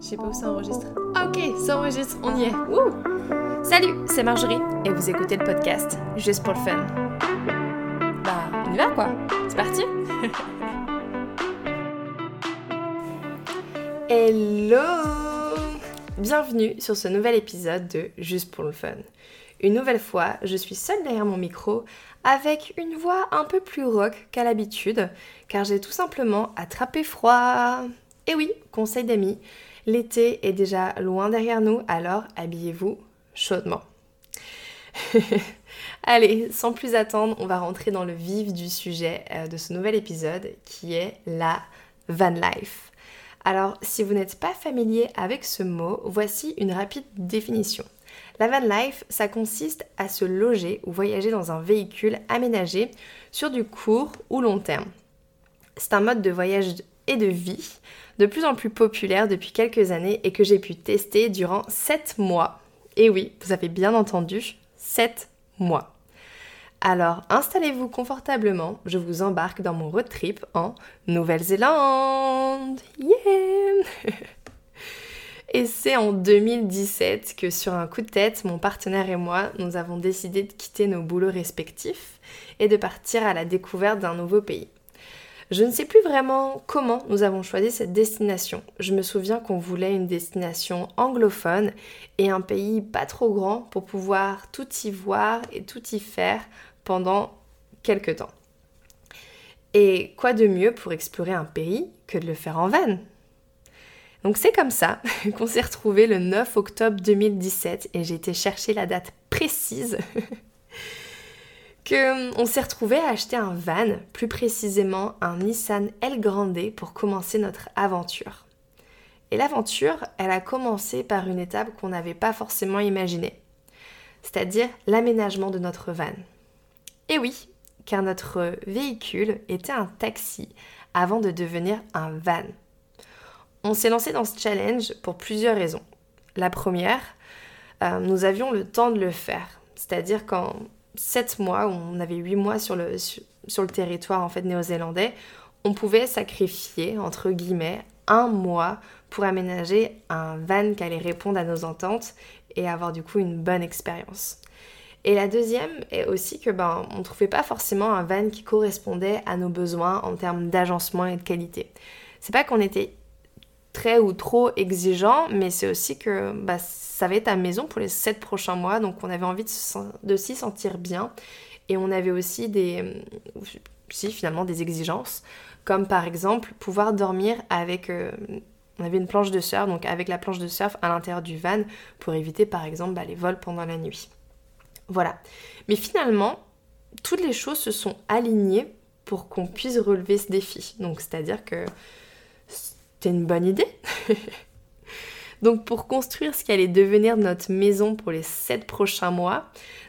Je sais pas où ça enregistre. Ok, ça enregistre, on y est. Salut, c'est Marjorie et vous écoutez le podcast juste pour le fun. Bah, on y va quoi C'est parti Hello Bienvenue sur ce nouvel épisode de Juste pour le fun. Une nouvelle fois, je suis seule derrière mon micro avec une voix un peu plus rock qu'à l'habitude, car j'ai tout simplement attrapé froid. Et oui, conseil d'amis, l'été est déjà loin derrière nous, alors habillez-vous chaudement. Allez, sans plus attendre, on va rentrer dans le vif du sujet euh, de ce nouvel épisode qui est la van life. Alors, si vous n'êtes pas familier avec ce mot, voici une rapide définition. La van life, ça consiste à se loger ou voyager dans un véhicule aménagé sur du court ou long terme. C'est un mode de voyage de vie de plus en plus populaire depuis quelques années et que j'ai pu tester durant 7 mois. Et oui, vous avez bien entendu, 7 mois. Alors installez-vous confortablement, je vous embarque dans mon road trip en Nouvelle-Zélande. Yeah Et c'est en 2017 que sur un coup de tête, mon partenaire et moi, nous avons décidé de quitter nos boulots respectifs et de partir à la découverte d'un nouveau pays. Je ne sais plus vraiment comment nous avons choisi cette destination. Je me souviens qu'on voulait une destination anglophone et un pays pas trop grand pour pouvoir tout y voir et tout y faire pendant quelques temps. Et quoi de mieux pour explorer un pays que de le faire en van? Donc c'est comme ça qu'on s'est retrouvé le 9 octobre 2017 et j'ai été chercher la date précise que on s'est retrouvé à acheter un van, plus précisément un Nissan L Grande pour commencer notre aventure. Et l'aventure, elle a commencé par une étape qu'on n'avait pas forcément imaginée, c'est-à-dire l'aménagement de notre van. Et oui, car notre véhicule était un taxi avant de devenir un van. On s'est lancé dans ce challenge pour plusieurs raisons. La première, euh, nous avions le temps de le faire. C'est-à-dire qu'en 7 mois, on avait 8 mois sur le, sur, le territoire en fait néo-zélandais, on pouvait sacrifier, entre guillemets, un mois pour aménager un van qui allait répondre à nos ententes et avoir du coup une bonne expérience. Et la deuxième est aussi que ben on trouvait pas forcément un van qui correspondait à nos besoins en termes d'agencement et de qualité. C'est pas qu'on était très ou trop exigeant, mais c'est aussi que bah, ça va être à maison pour les 7 prochains mois, donc on avait envie de, s'y sentir bien. Et on avait aussi des, si, finalement des exigences, comme par exemple pouvoir dormir avec... Euh, on avait une planche de surf, donc avec la planche de surf à l'intérieur du van pour éviter par exemple bah, les vols pendant la nuit. Voilà. Mais finalement, toutes les choses se sont alignées pour qu'on puisse relever ce défi. Donc c'est-à-dire que c'était une bonne idée. Donc pour construire ce qui allait devenir notre maison pour les sept prochains mois,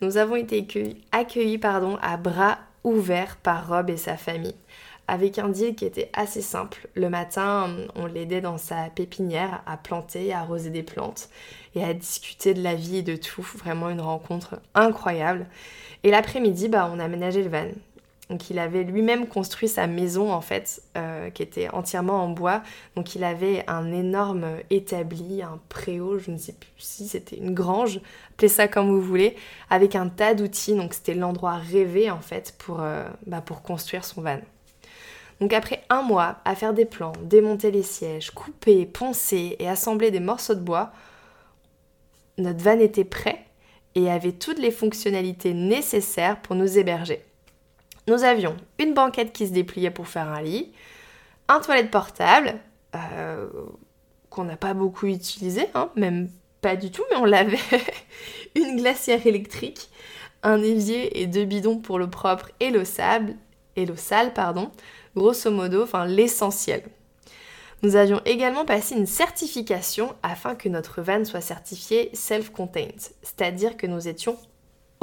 nous avons été accueillis, pardon, à bras ouverts par Rob et sa famille. Avec un deal qui était assez simple. Le matin, on l'aidait dans sa pépinière à planter, à arroser des plantes et à discuter de la vie et de tout. Vraiment une rencontre incroyable. Et l'après-midi, bah, on aménageait le van. Donc il avait lui-même construit sa maison en fait, euh, qui était entièrement en bois. Donc il avait un énorme établi, un préau, je ne sais plus si c'était une grange, appelez ça comme vous voulez, avec un tas d'outils. Donc c'était l'endroit rêvé en fait pour, euh, bah, pour construire son van. Donc après un mois à faire des plans, démonter les sièges, couper, poncer et assembler des morceaux de bois, notre van était prêt et avait toutes les fonctionnalités nécessaires pour nous héberger. Nous avions une banquette qui se dépliait pour faire un lit, un toilette portable, euh, qu'on n'a pas beaucoup utilisé, hein, même pas du tout, mais on l'avait, une glacière électrique, un évier et deux bidons pour l'eau propre et l'eau sable, et l'eau sale, pardon, grosso modo, enfin l'essentiel. Nous avions également passé une certification afin que notre van soit certifié self-contained, c'est-à-dire que nous étions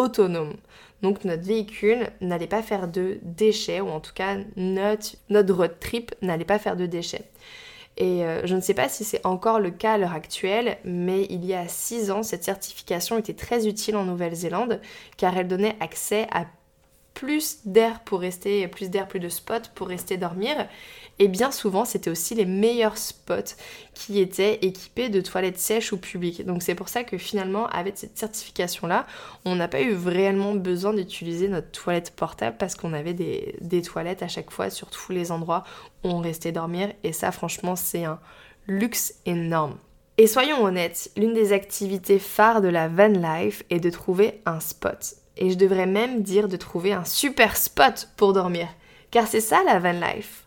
autonomes. Donc notre véhicule n'allait pas faire de déchets, ou en tout cas notre, road trip n'allait pas faire de déchets. Et euh, je ne sais pas si c'est encore le cas à l'heure actuelle, mais il y a 6 ans, cette certification était très utile en Nouvelle-Zélande car elle donnait accès à plus d'air pour rester, plus d'air, plus de spots pour rester dormir. Et bien souvent, c'était aussi les meilleurs spots qui étaient équipés de toilettes sèches ou publiques. Donc c'est pour ça que finalement, avec cette certification-là, on n'a pas eu vraiment besoin d'utiliser notre toilette portable parce qu'on avait des, des toilettes à chaque fois sur tous les endroits où on restait dormir. Et ça, franchement, c'est un luxe énorme. Et soyons honnêtes, l'une des activités phares de la van life est de trouver un spot. Et je devrais même dire de trouver un super spot pour dormir. Car c'est ça la van life.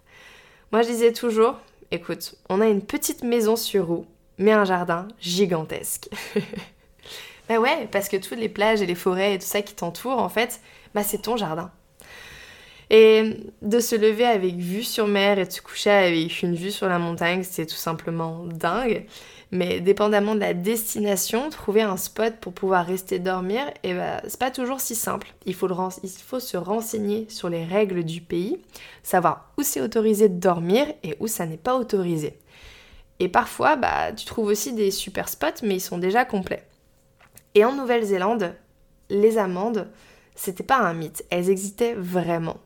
Moi, je disais toujours, écoute, on a une petite maison sur roue, mais un jardin gigantesque. bah ouais, parce que toutes les plages et les forêts et tout ça qui t'entourent, en fait, bah c'est ton jardin. Et de se lever avec vue sur mer et de se coucher avec une vue sur la montagne, c'est tout simplement dingue. Mais dépendamment de la destination, trouver un spot pour pouvoir rester dormir, et eh ben, c'est pas toujours si simple. Il faut, il faut se renseigner sur les règles du pays, savoir où c'est autorisé de dormir et où ça n'est pas autorisé. Et parfois, bah, tu trouves aussi des super spots, mais ils sont déjà complets. Et en Nouvelle-Zélande, les amendes, c'était pas un mythe, elles existaient vraiment.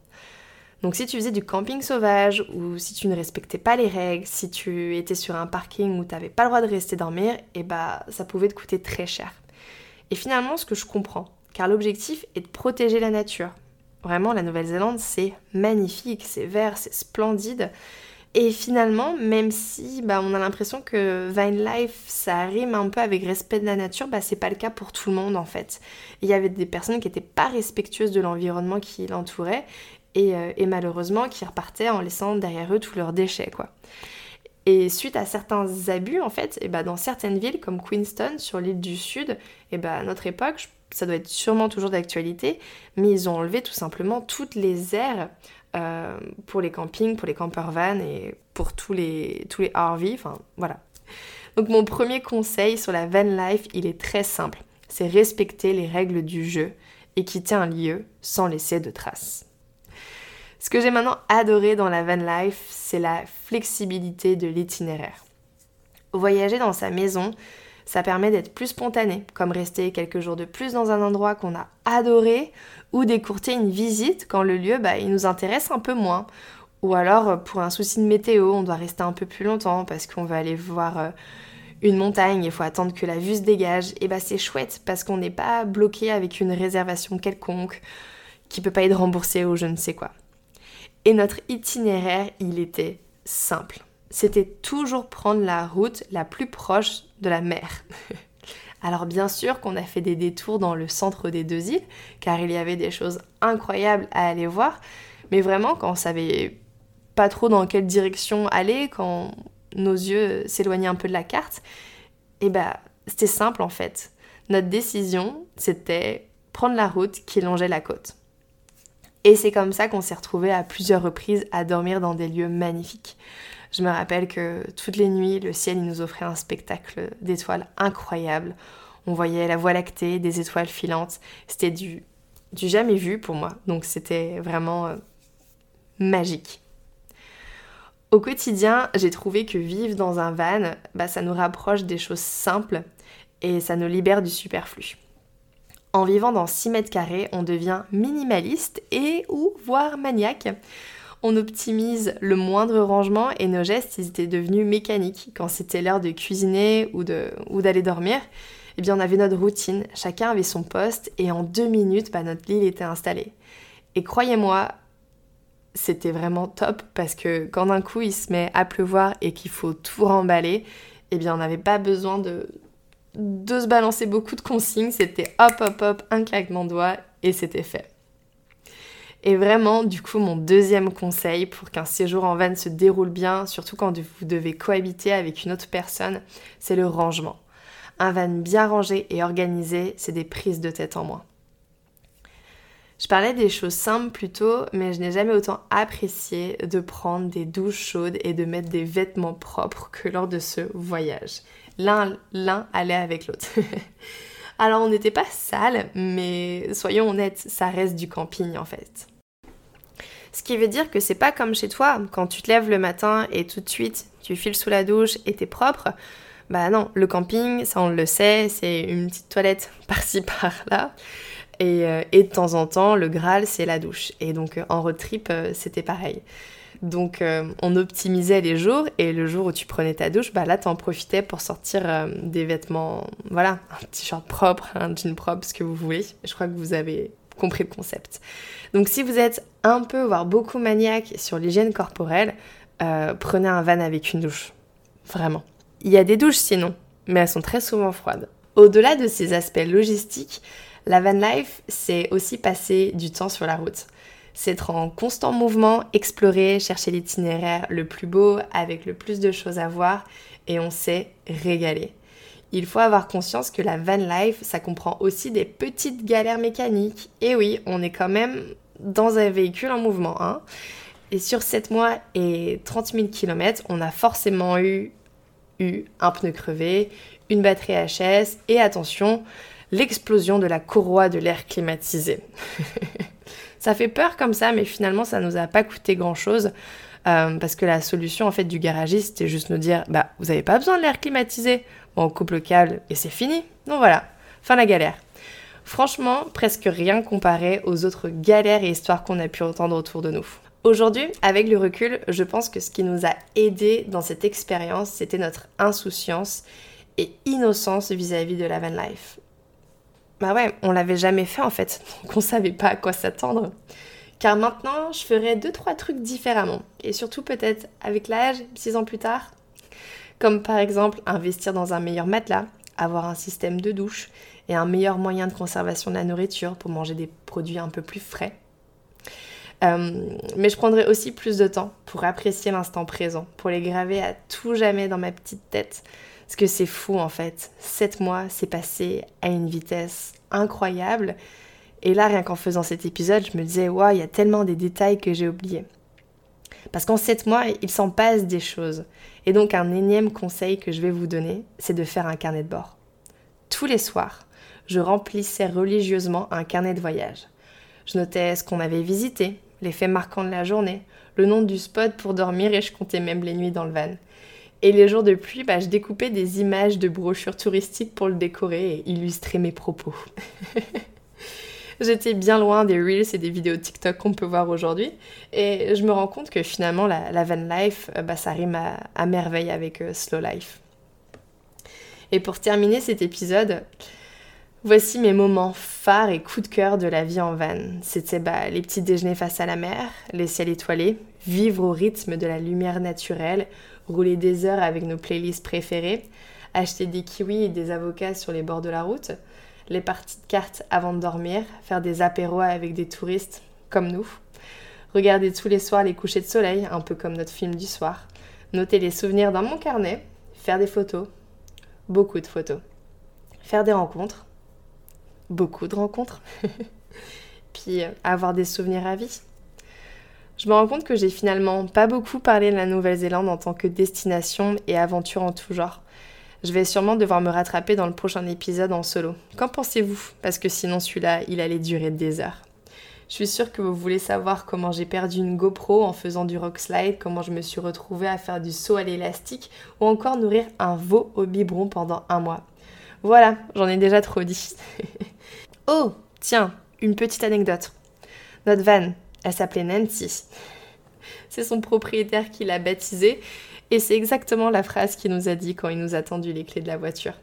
Donc si tu faisais du camping sauvage ou si tu ne respectais pas les règles, si tu étais sur un parking où tu n'avais pas le droit de rester dormir, eh bah ça pouvait te coûter très cher. Et finalement, ce que je comprends, car l'objectif est de protéger la nature. Vraiment, la Nouvelle-Zélande, c'est magnifique, c'est vert, c'est splendide. Et finalement, même si bah, on a l'impression que Vine Life, ça rime un peu avec respect de la nature, bah, c'est pas le cas pour tout le monde en fait. Il y avait des personnes qui n'étaient pas respectueuses de l'environnement qui l'entourait euh, et, malheureusement qui repartaient en laissant derrière eux tous leurs déchets quoi. Et suite à certains abus, en fait, et bah dans certaines villes comme Queenstown, sur l'île du Sud, et bah à notre époque, ça doit être sûrement toujours d'actualité, mais ils ont enlevé tout simplement toutes les aires euh, pour les campings, pour les campers van et pour tous les, tous les RV, enfin voilà. Donc mon premier conseil sur la van life, il est très simple. C'est respecter les règles du jeu et quitter un lieu sans laisser de traces. Ce que j'ai maintenant adoré dans la van life, c'est la flexibilité de l'itinéraire. Voyager dans sa maison, ça permet d'être plus spontané, comme rester quelques jours de plus dans un endroit qu'on a adoré, ou d'écourter une visite quand le lieu, bah, il nous intéresse un peu moins. Ou alors, pour un souci de météo, on doit rester un peu plus longtemps parce qu'on veut aller voir euh, une montagne, il faut attendre que la vue se dégage. Et bah c'est chouette parce qu'on n'est pas bloqué avec une réservation quelconque qui peut pas être remboursée ou je ne sais quoi. Et notre itinéraire, il était simple. C'était toujours prendre la route la plus proche de la mer. Alors bien sûr qu'on a fait des détours dans le centre des deux îles, car il y avait des choses incroyables à aller voir, mais vraiment quand on savait pas trop dans quelle direction aller, quand nos yeux s'éloignaient un peu de la carte, et eh ben c'était simple en fait. Notre décision, c'était prendre la route qui longeait la côte. Et c'est comme ça qu'on s'est retrouvés à plusieurs reprises à dormir dans des lieux magnifiques. Je me rappelle que toutes les nuits, le ciel nous offrait un spectacle d'étoiles incroyable. On voyait la voie lactée, des étoiles filantes. C'était du, jamais vu pour moi. Donc c'était vraiment euh, magique. Au quotidien, j'ai trouvé que vivre dans un van, bah, ça nous rapproche des choses simples et ça nous libère du superflu. En vivant dans 6 mètres carrés, on devient minimaliste et ou voire maniaque. On optimise le moindre rangement et nos gestes, ils étaient devenus mécaniques. Quand c'était l'heure de cuisiner ou, d'aller dormir, eh bien on avait notre routine, chacun avait son poste et en deux minutes, bah, notre lit était installé. Et croyez-moi, c'était vraiment top parce que quand d'un coup il se met à pleuvoir et qu'il faut tout remballer, eh bien on n'avait pas besoin de, de se balancer beaucoup de consignes, c'était hop hop hop, un claquement de doigts et c'était fait. Et vraiment, du coup, mon deuxième conseil pour qu'un séjour en van se déroule bien, surtout quand vous devez cohabiter avec une autre personne, c'est le rangement. Un van bien rangé et organisé, c'est des prises de tête en moins. Je parlais des choses simples plus tôt, mais je n'ai jamais autant apprécié de prendre des douches chaudes et de mettre des vêtements propres que lors de ce voyage. L'un allait avec l'autre. Alors on n'était pas sale, mais soyons honnêtes, ça reste du camping en fait. Ce qui veut dire que c'est pas comme chez toi, quand tu te lèves le matin et tout de suite tu files sous la douche et t'es propre. Bah non, le camping, ça on le sait, c'est une petite toilette par-ci par-là. Et, euh, et, de temps en temps, le Graal, c'est la douche. Et donc en road trip, c'était pareil. Donc on optimisait les jours et le jour où tu prenais ta douche, bah là en profitais pour sortir des vêtements, voilà, un t-shirt propre, un jean propre, ce que vous voulez. Je crois que vous avez compris le concept. Donc si vous êtes un peu, voire beaucoup maniaque sur l'hygiène corporelle, euh, prenez un van avec une douche. Vraiment. Il y a des douches sinon, mais elles sont très souvent froides. Au-delà de ces aspects logistiques, la van life, c'est aussi passer du temps sur la route. C'est être en constant mouvement, explorer, chercher l'itinéraire le plus beau, avec le plus de choses à voir, et on sait régaler il faut avoir conscience que la van life, ça comprend aussi des petites galères mécaniques. Et oui, on est quand même dans un véhicule en mouvement. Hein. Et sur 7 mois et 30 000 km, on a forcément eu, eu un pneu crevé, une batterie HS et attention, l'explosion de la courroie de l'air climatisé. ça fait peur comme ça, mais finalement, ça nous a pas coûté grand-chose. Euh, parce que la solution en fait du garagiste, c'était juste nous dire bah vous n'avez pas besoin de l'air climatisé, on coupe le câble et c'est fini. Donc voilà, fin la galère. Franchement, presque rien comparé aux autres galères et histoires qu'on a pu entendre autour de nous. Aujourd'hui, avec le recul, je pense que ce qui nous a aidé dans cette expérience, c'était notre insouciance et innocence vis-à-vis de la van life. Bah ouais, on l'avait jamais fait en fait, donc on savait pas à quoi s'attendre. Car maintenant, je ferai deux trois trucs différemment et surtout peut-être avec l'âge, six ans plus tard, comme par exemple investir dans un meilleur matelas, avoir un système de douche et un meilleur moyen de conservation de la nourriture pour manger des produits un peu plus frais. Euh, mais je prendrai aussi plus de temps pour apprécier l'instant présent, pour les graver à tout jamais dans ma petite tête. Parce que c'est fou en fait. Sept mois, c'est passé à une vitesse incroyable. Et là, rien qu'en faisant cet épisode, je me disais, waouh, il y a tellement des détails que j'ai oubliés. Parce qu'en 7 mois, il s'en passe des choses. Et donc un énième conseil que je vais vous donner, c'est de faire un carnet de bord. Tous les soirs, je remplissais religieusement un carnet de voyage. Je notais ce qu'on avait visité, les faits marquants de la journée, le nom du spot pour dormir et je comptais même les nuits dans le van. Et les jours de pluie, bah, je découpais des images de brochures touristiques pour le décorer et illustrer mes propos. J'étais bien loin des reels et des vidéos TikTok qu'on peut voir aujourd'hui. Et je me rends compte que finalement, la, van life, euh, bah, ça rime à, merveille avec euh, slow life. Et pour terminer cet épisode, voici mes moments phares et coups de cœur de la vie en van. C'était bah, les petits déjeuners face à la mer, les ciels étoilés, vivre au rythme de la lumière naturelle, rouler des heures avec nos playlists préférées, acheter des kiwis et des avocats sur les bords de la route, les parties de cartes avant de dormir, faire des apéros avec des touristes comme nous, regarder tous les soirs les couchers de soleil, un peu comme notre film du soir, noter les souvenirs dans mon carnet, faire des photos, beaucoup de photos, faire des rencontres, beaucoup de rencontres, puis euh, avoir des souvenirs à vie. Je me rends compte que j'ai finalement pas beaucoup parlé de la Nouvelle-Zélande en tant que destination et aventure en tout genre. Je vais sûrement devoir me rattraper dans le prochain épisode en solo. Qu'en pensez-vous? Parce que sinon celui-là, il allait durer des heures. Je suis sûre que vous voulez savoir comment j'ai perdu une GoPro en faisant du rock slide, comment je me suis retrouvée à faire du saut à l'élastique ou encore nourrir un veau au biberon pendant un mois. Voilà, j'en ai déjà trop dit. oh, tiens, une petite anecdote. Notre van, s'appelait Nancy. C'est son propriétaire qui l'a baptisée et c'est exactement la phrase qu'il nous a dit quand il nous a tendu les clés de la voiture.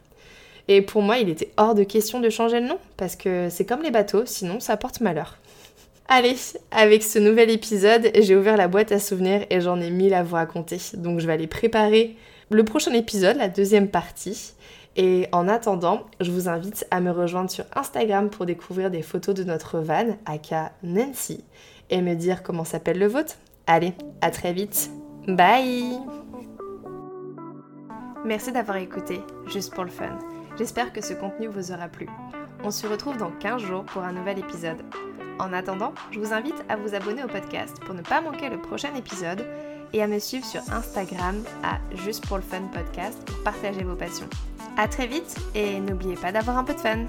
Et pour moi, il était hors de question de changer le nom, parce que c'est comme les bateaux, sinon ça porte malheur. Allez, avec ce nouvel épisode, j'ai ouvert la boîte à souvenirs et j'en ai mille à vous raconter. Donc je vais aller préparer le prochain épisode, la deuxième partie. Et en attendant, je vous invite à me rejoindre sur Instagram pour découvrir des photos de notre van, aka Nancy, et me dire comment s'appelle le vôtre. Allez, à très vite. Bye Merci d'avoir écouté, juste pour le fun. J'espère que ce contenu vous aura plu. On se retrouve dans 15 jours pour un nouvel épisode. En attendant, je vous invite à vous abonner au podcast pour ne pas manquer le prochain épisode et à me suivre sur Instagram à Juste pour le Fun Podcast pour partager vos passions. A très vite et n'oubliez pas d'avoir un peu de fun